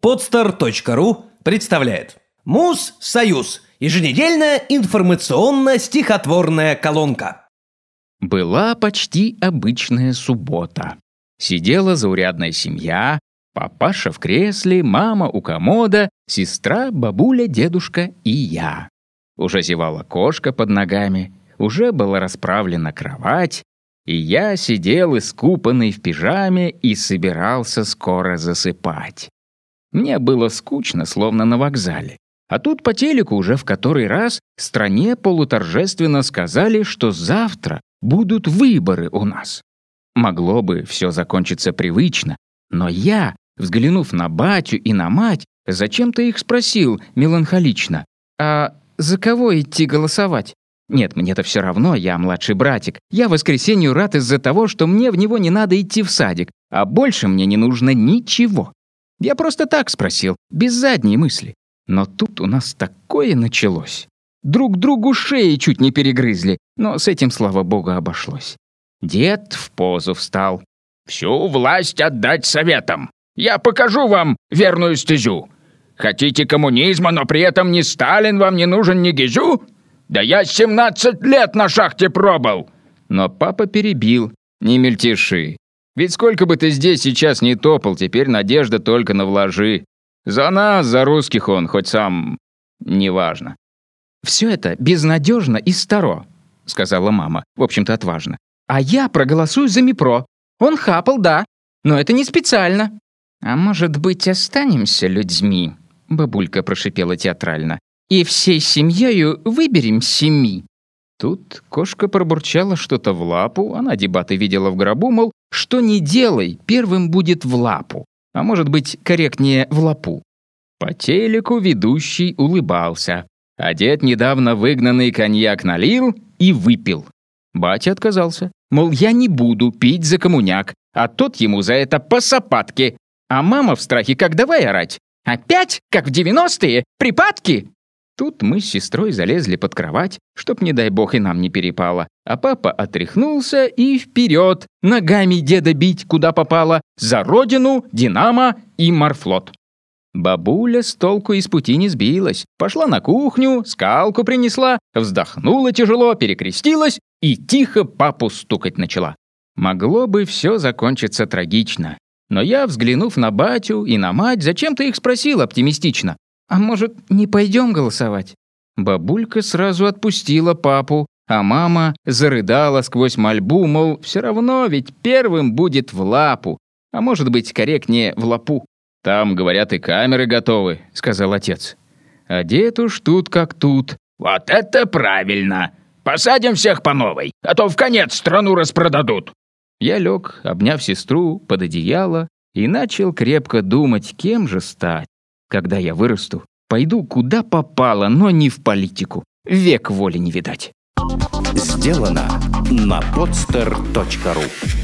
Podster.ru представляет Муз-Союз. Еженедельная информационно-стихотворная колонка. Была почти обычная суббота. Сидела заурядная семья, папаша в кресле, мама у комода, сестра, бабуля, дедушка и я. Уже зевала кошка под ногами, уже была расправлена кровать, и я сидел искупанный в пижаме и собирался скоро засыпать. Мне было скучно, словно на вокзале. А тут по телеку уже в который раз стране полуторжественно сказали, что завтра будут выборы у нас. Могло бы все закончиться привычно, но я, взглянув на батю и на мать, зачем-то их спросил меланхолично, «А за кого идти голосовать?» Нет, мне-то все равно, я младший братик. Я воскресенью рад из-за того, что мне в него не надо идти в садик, а больше мне не нужно ничего. Я просто так спросил, без задней мысли. Но тут у нас такое началось. Друг другу шеи чуть не перегрызли, но с этим, слава богу, обошлось. Дед в позу встал. «Всю власть отдать советам. Я покажу вам верную стезю. Хотите коммунизма, но при этом ни Сталин вам не нужен, ни Гизю? Да я 17 лет на шахте пробыл!» Но папа перебил. «Не мельтеши. Ведь сколько бы ты здесь сейчас не топал, теперь надежда только на вложи. За нас, за русских он, хоть сам... неважно. «Все это безнадежно и старо», — сказала мама, в общем-то отважно. «А я проголосую за МИПРО. Он хапал, да, но это не специально». «А может быть, останемся людьми?» — бабулька прошипела театрально. «И всей семьёю выберем семи». Тут кошка пробурчала что-то в лапу, она дебаты видела в гробу, мол, что не делай, первым будет в лапу, а может быть, корректнее, в лапу. По телеку ведущий улыбался, а дед недавно выгнанный коньяк налил и выпил. Батя отказался, мол, я не буду пить за коммуняк, а тот ему за это по сапатке. А мама в страхе как давай орать. Опять, как в девяностые, припадки? Тут мы с сестрой залезли под кровать, чтоб, не дай бог, и нам не перепало. А папа отряхнулся и вперед, ногами деда бить, куда попало, за родину, Динамо и Марфлот. Бабуля с толку из пути не сбилась. Пошла на кухню, скалку принесла, вздохнула тяжело, перекрестилась и тихо папу стукать начала. Могло бы все закончиться трагично. Но я, взглянув на батю и на мать, зачем-то их спросил оптимистично. «А может, не пойдем голосовать?» Бабулька сразу отпустила папу, а мама зарыдала сквозь мольбу, мол, все равно ведь первым будет в лапу, а может быть, корректнее, в лапу. «Там, говорят, и камеры готовы», — сказал отец. А дед уж тут как тут. «Вот это правильно! Посадим всех по новой, а то в конец страну распродадут!» Я лег, обняв сестру под одеяло, и начал крепко думать, кем же стать. Когда я вырасту, пойду куда попало, но не в политику. Век воли не видать. Сделано на podster.ru